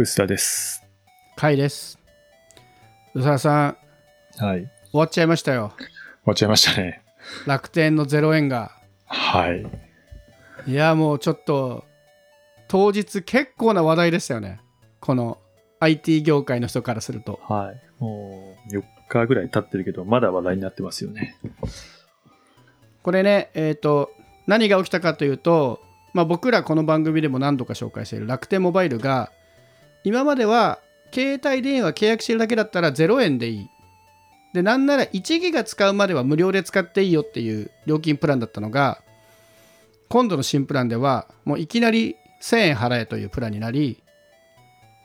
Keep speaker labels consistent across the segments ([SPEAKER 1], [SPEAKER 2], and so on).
[SPEAKER 1] 薄田です。
[SPEAKER 2] 甲斐です。宇佐さん、
[SPEAKER 1] はい。
[SPEAKER 2] 終わっちゃいましたよ。
[SPEAKER 1] 終わっちゃいましたね。
[SPEAKER 2] 楽天の0円が。
[SPEAKER 1] はい。
[SPEAKER 2] いや、もうちょっと、当日結構な話題でしたよね。この IT 業界の人からすると。
[SPEAKER 1] はい。もう4日ぐらい経ってるけど、まだ話題になってますよね。
[SPEAKER 2] これね、えっ、と、何が起きたかというと、まあ、僕らこの番組でも何度か紹介している楽天モバイルが、今までは携帯電話契約してるだけだったら0円でいい。で、なんなら1ギガ使うまでは無料で使っていいよっていう料金プランだったのが、今度の新プランでは、もういきなり1000円払えというプランになり、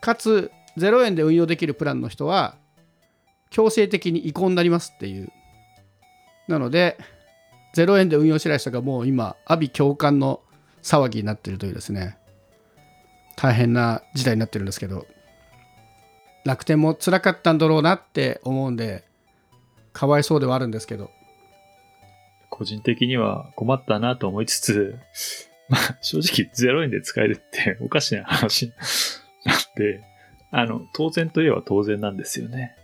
[SPEAKER 2] かつ0円で運用できるプランの人は、強制的に移行になりますっていう。なので、0円で運用してない人がもう今、阿鼻共感の騒ぎになってるというですね、大変な時代になってるんですけど、楽天も辛かったんだろうなって思うんで、かわいそうではあるんですけど、
[SPEAKER 1] 個人的には困ったなと思いつつ、まあ、正直0円で使えるって おかしな話なんで、あの、当然といえば当然なんですよね。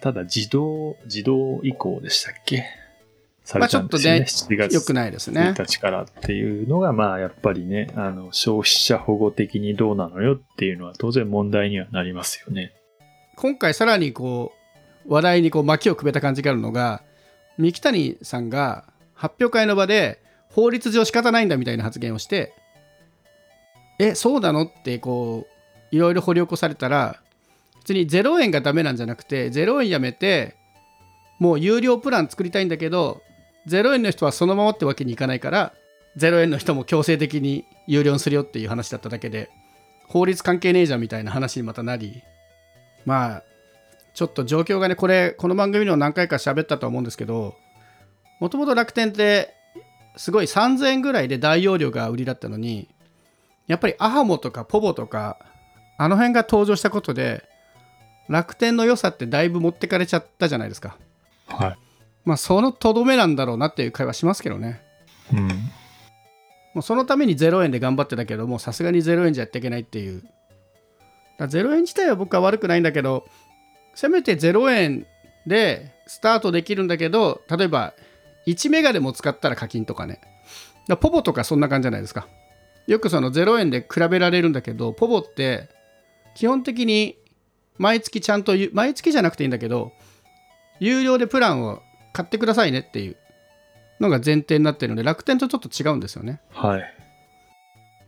[SPEAKER 1] ただ、自動、自動移行でしたっけ？されたんですよね。
[SPEAKER 2] まあち
[SPEAKER 1] 7月
[SPEAKER 2] 良くないですね。
[SPEAKER 1] 1日からっていうのが、まあやっぱりね、あの、消費者保護的にどうなのよっていうのは当然問題にはなりますよね。
[SPEAKER 2] 今回さらにこう話題にこう巻きをくべた感じがあるのが三木谷さんが発表会の場で法律上仕方ないんだみたいな発言をしてえそうなのってこういろいろ掘り起こされたら別に0円がダメなんじゃなくて0円やめてもう有料プラン作りたいんだけど0円の人はそのままってわけにいかないから0円の人も強制的に有料にするよっていう話だっただけで法律関係ねえじゃんみたいな話にまたなりまあちょっと状況がねこれこの番組でも何回か喋ったと思うんですけどもともと楽天ってすごい3000円ぐらいで大容量が売りだったのにやっぱりアハモとかポボとかあの辺が登場したことで楽天の良さってだいぶ持ってかれちゃったじゃないですか
[SPEAKER 1] はい。
[SPEAKER 2] まあそのとどめなんだろうなっていう会話しますけどね。
[SPEAKER 1] うん。
[SPEAKER 2] もうそのために0円で頑張ってたけどもうさすがに0円じゃやっていけないっていう。だ0円自体は僕は悪くないんだけどせめて0円でスタートできるんだけど例えば1メガでも使ったら課金とかね。だポボとかそんな感じじゃないですか。よくその0円で比べられるんだけどポボって基本的に毎月ちゃんとゆ毎月じゃなくていいんだけど有料でプランを買ってくださいねっていうのが前提になってるので楽天とちょっと違うんですよね
[SPEAKER 1] はい。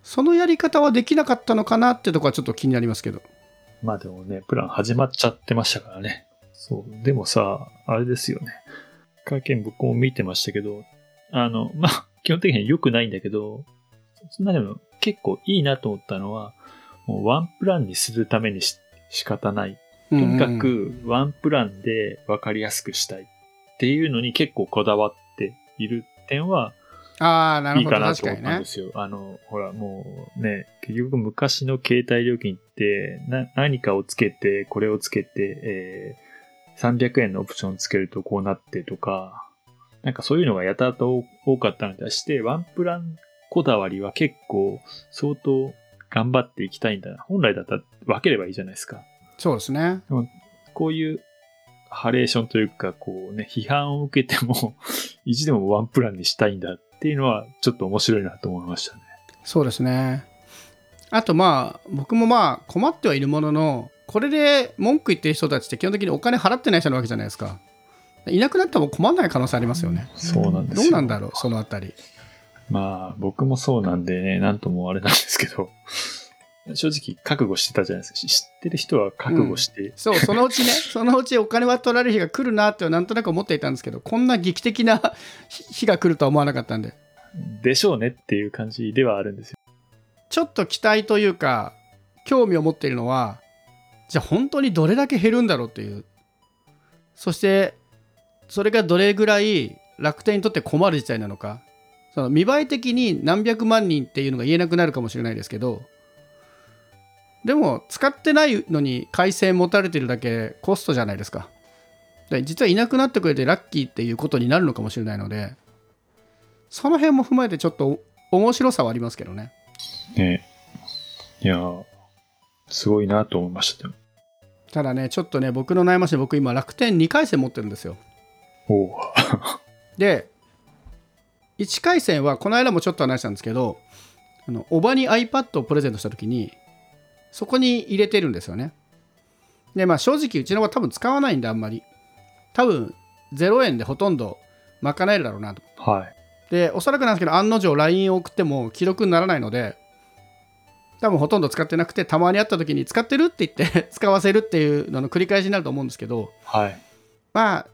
[SPEAKER 2] そのやり方はできなかったのかなってとこはちょっと気になりますけど
[SPEAKER 1] まあでもね、プラン始まっちゃってましたからね。そう。でもさ、あれですよね。会見僕も見てましたけど、あの、まあ、基本的には良くないんだけど、そんなでも結構いいなと思ったのは、もうワンプランにするためにし仕方ない。とにかくワンプランで分かりやすくしたいっていうのに結構こだわっている点は
[SPEAKER 2] ああなる
[SPEAKER 1] いい
[SPEAKER 2] ほど
[SPEAKER 1] かなと思ったんですよ。あの、ほら、もうね、結局昔の携帯料金って、な、何かをつけて、これをつけて、えー、300円のオプションつけるとこうなってとか、なんかそういうのがやたらと多かったのでして、ワンプランこだわりは結構相当頑張っていきたいんだな。本来だったら分ければいいじゃないですか。
[SPEAKER 2] そうですね
[SPEAKER 1] こういうハレーションというか、こうね、批判を受けても、意地でもワンプランにしたいんだっていうのは、ちょっと面白いなと思いましたね。
[SPEAKER 2] そうですね。あとまあ僕もまあ困ってはいるもののこれで文句言ってる人たちって基本的にお金払ってない人なわけじゃないですか。いなくなっても困らない可能性ありますよね。
[SPEAKER 1] そうなんですよ。
[SPEAKER 2] どうなんだろうそのあたり。
[SPEAKER 1] まあ、僕もそうなんでね、なんともあれなんですけど、正直覚悟してたじゃないですか。知ってる人は覚悟して、
[SPEAKER 2] そうそのうちね そのうちお金は取られる日が来るなってなんとなく思っていたんですけどこんな劇的な 日が来るとは思わなかったんで。
[SPEAKER 1] でしょうねっていう感じではあるんですよ。
[SPEAKER 2] ちょっと期待というか興味を持っているのはじゃあ本当にどれだけ減るんだろうっていう。そしてそれがどれぐらい楽天にとって困る事態なのか。その見栄え的に何百万人っていうのが言えなくなるかもしれないですけどでも使ってないのに回線持たれてるだけコストじゃないですか。で実はいなくなってくれてラッキーっていうことになるのかもしれないのでその辺も踏まえてちょっと面白さはありますけどね。
[SPEAKER 1] ね。いやーすごいなと思いました。
[SPEAKER 2] ただねちょっとね僕の悩ましい僕今楽天2回戦持ってるんですよ。
[SPEAKER 1] おう。
[SPEAKER 2] で1回戦はこの間もちょっと話したんですけどあのおばに iPad をプレゼントした時にそこに入れてるんですよねでまあ正直うちの子多分使わないんであんまり多分0円でほとんど賄えるだろうなと
[SPEAKER 1] はい。
[SPEAKER 2] でおそらくなんですけど案の定 LINE を送っても既読にならないので多分ほとんど使ってなくてたまに会った時に使ってるって言って 使わせるっていうのの繰り返しになると思うんですけど
[SPEAKER 1] はい。
[SPEAKER 2] まあ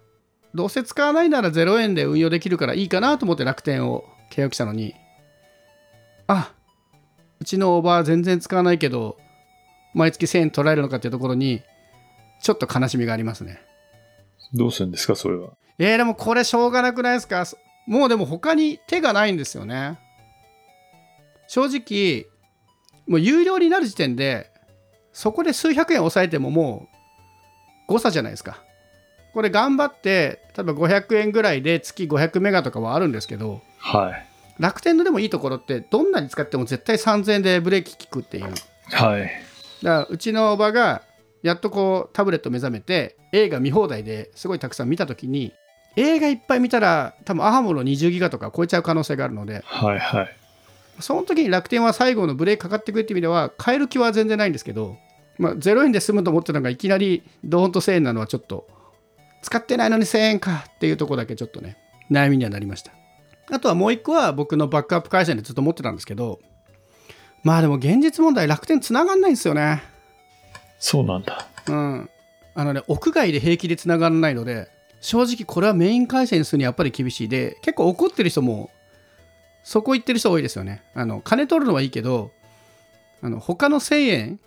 [SPEAKER 2] どうせ使わないなら0円で運用できるからいいかなと思って楽天を契約したのにあうちのオーバー全然使わないけど毎月1000円取られるのかっていうところにちょっと悲しみがありますね
[SPEAKER 1] どうするんですか、それは？
[SPEAKER 2] えー、でもこれしょうがなくないですか？もうでも他に手がないんですよね正直もう有料になる時点でそこで数百円抑えてももう誤差じゃないですかこれ頑張って例えば500円ぐらいで月500メガとかはあるんですけど
[SPEAKER 1] はい。
[SPEAKER 2] 楽天のでもいいところってどんなに使っても絶対3000円でブレーキ効くっていう
[SPEAKER 1] はい。
[SPEAKER 2] だからうちのおばがやっとこうタブレット目覚めて映画見放題ですごいたくさん見た時に映画いっぱい見たら多分アハモの20ギガとか超えちゃう可能性があるので
[SPEAKER 1] はい。はい。
[SPEAKER 2] その時に楽天は最後のブレーキかかってくるって意味では変える気は全然ないんですけど、まあ、0円で済むと思ってたのがいきなりドーンと1000円なのはちょっと使ってないのに1000円かっていうところだけちょっとね悩みにはなりましたあとはもう一個は僕のバックアップ回線でずっと持ってたんですけどまあでも現実問題楽天繋がんないんですよね。
[SPEAKER 1] そうなんだ。
[SPEAKER 2] うん、あのね屋外で平気で繋がらないので正直これはメイン回線にするにはやっぱり厳しい。で結構怒ってる人もそこ行ってる人多いですよね。あの金取るのはいいけどあの他の1000円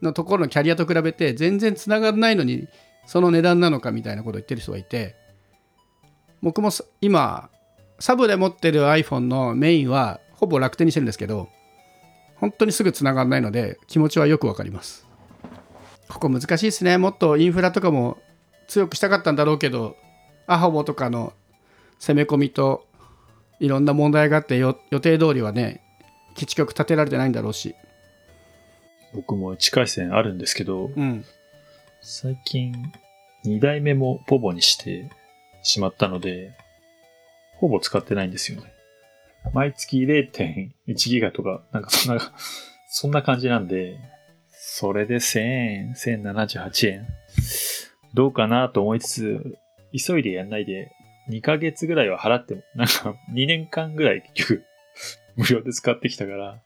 [SPEAKER 2] のところのキャリアと比べて全然繋がらないのにその値段なのかみたいなことを言ってる人がいて僕もさ今サブで持ってる iPhone のメインはほぼ楽天にしてるんですけど本当にすぐ繋がらないので気持ちはよくわかります。ここ難しいですね。もっとインフラとかも強くしたかったんだろうけどアハモとかの攻め込みといろんな問題があってよ予定通りはね基地局建てられてないんだろうし。
[SPEAKER 1] 僕も地下線あるんですけど、
[SPEAKER 2] うん。
[SPEAKER 1] 最近2代目もポボにしてしまったので、ほぼ使ってないんですよね。毎月0.1ギガとか、なんかそんな、そんな感じなんで、それで1000円、1078円。どうかなと思いつつ、急いでやんないで、2ヶ月ぐらいは払っても、なんか2年間ぐらい結局、無料で使ってきたから、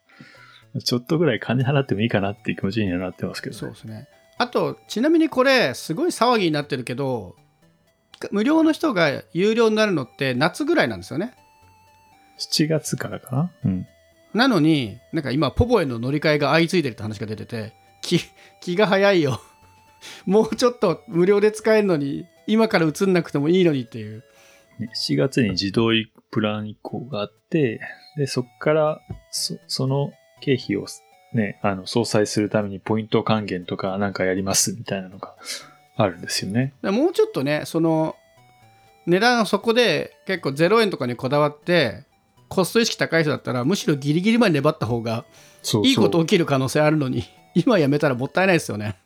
[SPEAKER 1] ちょっとぐらい金払ってもいいかなっていう気持ちになってますけどね。
[SPEAKER 2] そうですねあとちなみにこれすごい騒ぎになってるけど無料の人が有料になるのって夏ぐらいなんですよね
[SPEAKER 1] 7月からかな？うん。
[SPEAKER 2] なのになんか今ポポへの乗り換えが相次いでるって話が出てて気気が早いよ もうちょっと無料で使えるのに今から移んなくてもいいのにっていう
[SPEAKER 1] ね7月に自動プラン移行があって、で、そこから、そその経費をね、あの、相殺するためにポイント還元とかなんかやりますみたいなのがあるんですよね。
[SPEAKER 2] でもうちょっとねその値段そこで結構0円とかにこだわってコスト意識高い人だったらむしろギリギリまで粘った方が。いいこと起きる可能性あるのに 今やめたらもったいないですよね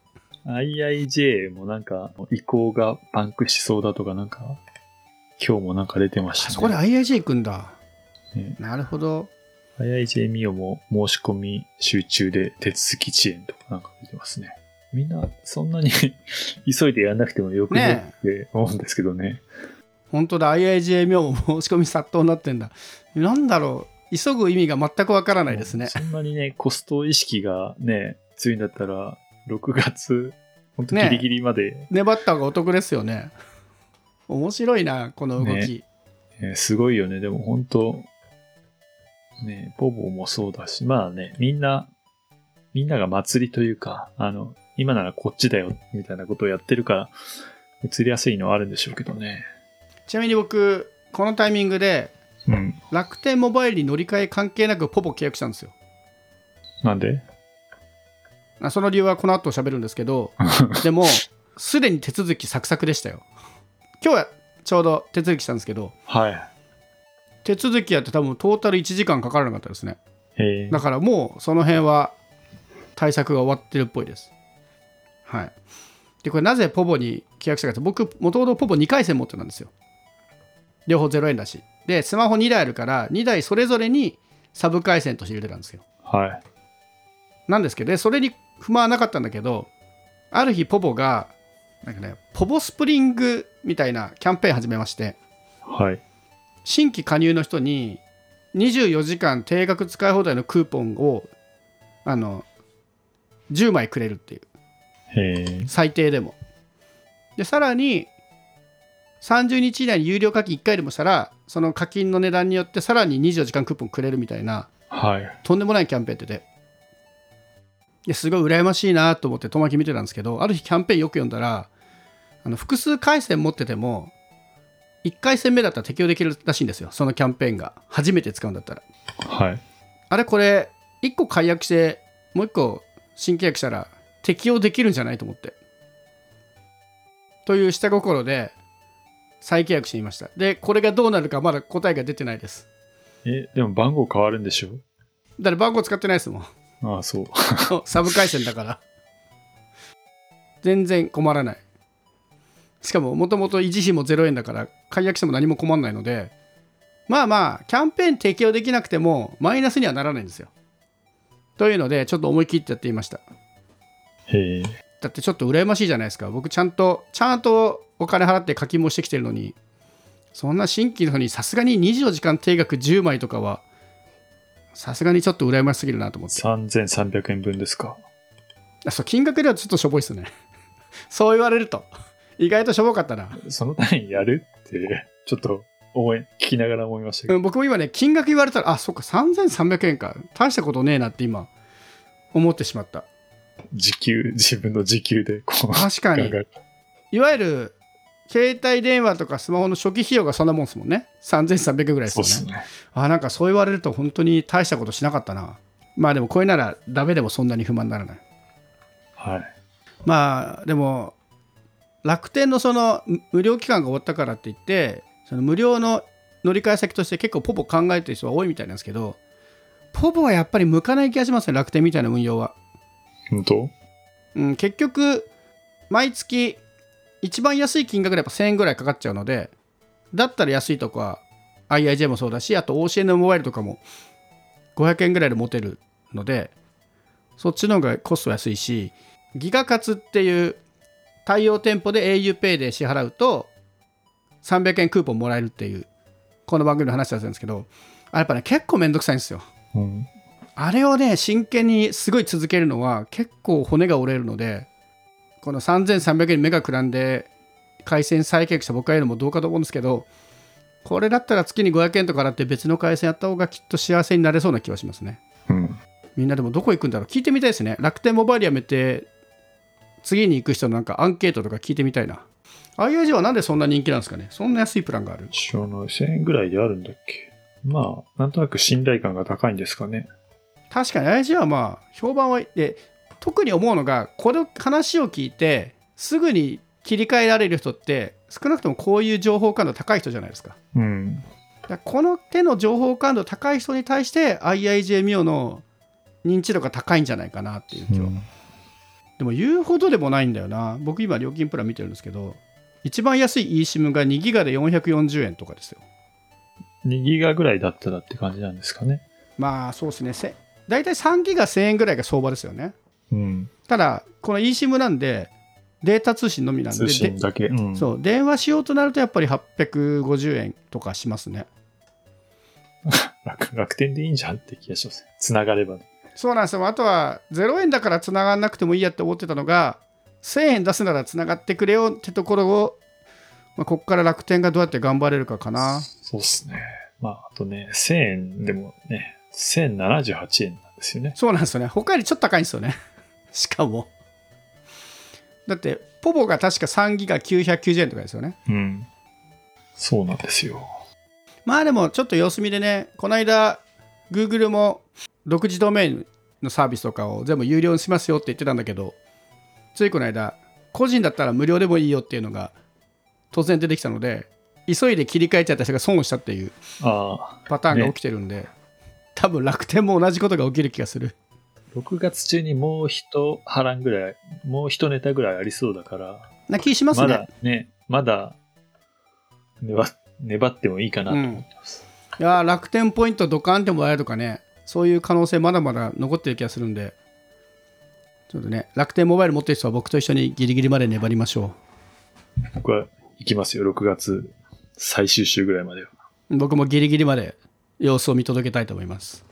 [SPEAKER 1] IIJ もなんか移行がパンクしそうだとかなんか、今日もなんか出てましたね。
[SPEAKER 2] あそこで IIJ 行くんだ
[SPEAKER 1] ね
[SPEAKER 2] なるほど
[SPEAKER 1] IIJ ミオも申し込み集中で手続き遅延とかなんか出てますね。みんなそんなに 急いでやんなくてもよくねって思うんですけどね。
[SPEAKER 2] 本当だ IIJ 名も申し込み殺到になってんだ。なんだろう急ぐ意味が全くわからないですね。
[SPEAKER 1] そんなにね、コスト意識がね、強いんだったら、6月、本当ギリギリまで、
[SPEAKER 2] 粘った方がお得ですよね。面白いなこの動き、
[SPEAKER 1] ね。えーすごいよね。でも本当ね、ボボもそうだし、まあね、みんな、みんなが祭りというか、あの、今ならこっちだよ、みたいなことをやってるから、移りやすいのはあるんでしょうけどね。
[SPEAKER 2] ちなみに僕このタイミングで
[SPEAKER 1] うん。
[SPEAKER 2] 楽天モバイルに乗り換え関係なくポポ契約したんですよ。
[SPEAKER 1] なんで？
[SPEAKER 2] あその理由はこの後喋るんですけど でもすでに手続きサクサクでしたよ。今日はちょうど手続きしたんですけど
[SPEAKER 1] はい。
[SPEAKER 2] 手続きやって多分トータル1時間かからなかったですね。
[SPEAKER 1] え。ー
[SPEAKER 2] だからもうその辺は対策が終わってるっぽいです。はい。でこれなぜポボに契約したかって僕もともとポボ2回戦持ってたんですよ両方0円だしでスマホ2台あるから2台それぞれにサブ回線として入れてたんですよ
[SPEAKER 1] はい。
[SPEAKER 2] なんですけどでそれに不満はなかったんだけどある日ポボがなんかねポボスプリングみたいなキャンペーン始めまして
[SPEAKER 1] はい。
[SPEAKER 2] 新規加入の人に24時間定額使い放題のクーポンをあの10枚くれるっていう。最低でもでさらに30日以内に有料課金1回でもしたらその課金の値段によってさらに24時間クーポンくれるみたいな
[SPEAKER 1] はい。
[SPEAKER 2] とんでもないキャンペーンってて。ですごい羨ましいなと思って遠巻き見てたんですけどある日キャンペーンよく読んだらあの複数回線持ってても1回戦目だったら適用できるらしいんですよ。そのキャンペーンが。初めて使うんだったら。
[SPEAKER 1] はい。
[SPEAKER 2] あれこれ1個解約してもう1個新契約したら適用できるんじゃないと思って。という下心で再契約してみました。でこれがどうなるかまだ答えが出てないです。
[SPEAKER 1] え、でも番号変わるんでしょ？
[SPEAKER 2] だって番号使ってないですもん。
[SPEAKER 1] ああ、そう。
[SPEAKER 2] サブ回線だから。全然困らない。しかももともと維持費も0円だから解約しても何も困らないのでまあまあキャンペーン適用できなくてもマイナスにはならないんですよ。というのでちょっと思い切ってやってみました。
[SPEAKER 1] へえ。
[SPEAKER 2] だってちょっと羨ましいじゃないですか。僕ちゃんとちゃんとお金払って課金もしてきてるのに。そんな新規のにさすがに24時間定額10枚とかはさすがにちょっと羨ましすぎるなと思って。
[SPEAKER 1] 3300円分ですか。
[SPEAKER 2] あそう金額ではちょっとしょぼいっすね。そう言われると。意外としょぼかったな、
[SPEAKER 1] その単位やるって、ちょっと思い、聞きながら思いましたけど。
[SPEAKER 2] うん、僕も今ね金額言われたらあそっか3300円か。大したことねえなって今思ってしまった
[SPEAKER 1] 時給、自分の時給で、こう、
[SPEAKER 2] 確かに。いわゆる携帯電話とかスマホの初期費用がそんなもんですもんね。3300円ぐらいですよね。
[SPEAKER 1] そうっすね。
[SPEAKER 2] あなんかそう言われると本当に大したことしなかったな。まあでもこれならダメでもそんなに不満にならない。
[SPEAKER 1] はい。
[SPEAKER 2] まあでも楽天のその無無料期間が終わったからって言ってその無料の乗り換え先として結構ポポ考えてる人は多いみたいなんですけどポポはやっぱり向かない気がしますね楽天みたいな運用は、
[SPEAKER 1] 本当？
[SPEAKER 2] うん、結局毎月一番安い金額でやっぱ1000円ぐらいかかっちゃうのでだったら安いとこは IIJ もそうだしあと OCN モバイルとかも500円ぐらいで持てるのでそっちの方がコスト安いしギガ活っていう対応店舗で auPay で支払うと300円クーポンもらえるっていうこの番組の話だったんですけどあやっぱね結構めんどくさいんですよ
[SPEAKER 1] うん。
[SPEAKER 2] あれをね真剣にすごい続けるのは結構骨が折れるのでこの3300円に目がくらんで回線再契約した僕が言うのもどうかと思うんですけどこれだったら月に500円とか払って別の回線やった方がきっと幸せになれそうな気はしますね
[SPEAKER 1] うん。
[SPEAKER 2] みんなでもどこ行くんだろう？聞いてみたいですね楽天モバイルやめて次に行く人のなんかアンケートとか聞いてみたいな IIG はなんでそんな人気なんですかね？そんな安いプランがある
[SPEAKER 1] 知らない。1000円ぐらいであるんだっけ？まあ、なんとなく信頼感が高いんですかね。
[SPEAKER 2] 確かに IIG はまあ評判はいい。で特に思うのがこの話を聞いてすぐに切り替えられる人って少なくともこういう情報感度高い人じゃないですか。
[SPEAKER 1] うん。
[SPEAKER 2] この手の情報感度高い人に対して IIJ ミオの認知度が高いんじゃないかなっていう気は、でも言うほどでもないんだよな。僕今料金プラン見てるんですけど一番安い eSIM が2ギガで440円とかですよ。
[SPEAKER 1] 2ギガぐらいだったらって感じなんですかね。
[SPEAKER 2] まあそうですね。せ大体3ギガ1000円ぐらいが相場ですよね
[SPEAKER 1] うん。
[SPEAKER 2] ただこの eSIM なんでデータ通信のみなんで
[SPEAKER 1] 通信だけ。うん。
[SPEAKER 2] そう電話しようとなるとやっぱり850円とかしますね
[SPEAKER 1] 楽楽天でいいんじゃんって気がします。つながればね。
[SPEAKER 2] そうなんですよあとは0円だからつながんなくてもいいやって思ってたのが1000円出すならつながってくれよってところを、まあ、ここから楽天がどうやって頑張れるかかな
[SPEAKER 1] そうっすね。まあ、あとね、1000円でもね、1078円なんですよね。
[SPEAKER 2] そうなんですよね。他よりちょっと高いんですよね。しかも。だってポボが確か3ギガ990円とかですよね。
[SPEAKER 1] うん。そうなんですよ。
[SPEAKER 2] まあでもちょっと様子見でねこの間 Google も独自ドメインのサービスとかを全部有料にしますよって言ってたんだけどついこの間個人だったら無料でもいいよっていうのが突然出てきたので急いで切り替えちゃった人が損をしたっていうパターンが起きてるんで、多分楽天も同じことが起きる気がする
[SPEAKER 1] 6月中にもう一波乱ぐらい、もう一ネタぐらいありそうだから、
[SPEAKER 2] な気しますね。
[SPEAKER 1] まだね、まだ粘粘ってもいいかなと思ってます。
[SPEAKER 2] いやー楽天ポイントドカンってもらえるとかね、そういう可能性まだまだ残ってる気がするんで、ちょっとね、楽天モバイル持ってる人は僕と一緒にギリギリまで粘りましょ
[SPEAKER 1] 僕は行きますよ、6月最終週ぐらいまでは。
[SPEAKER 2] う。僕もギリギリまで様子を見届けたいと思います。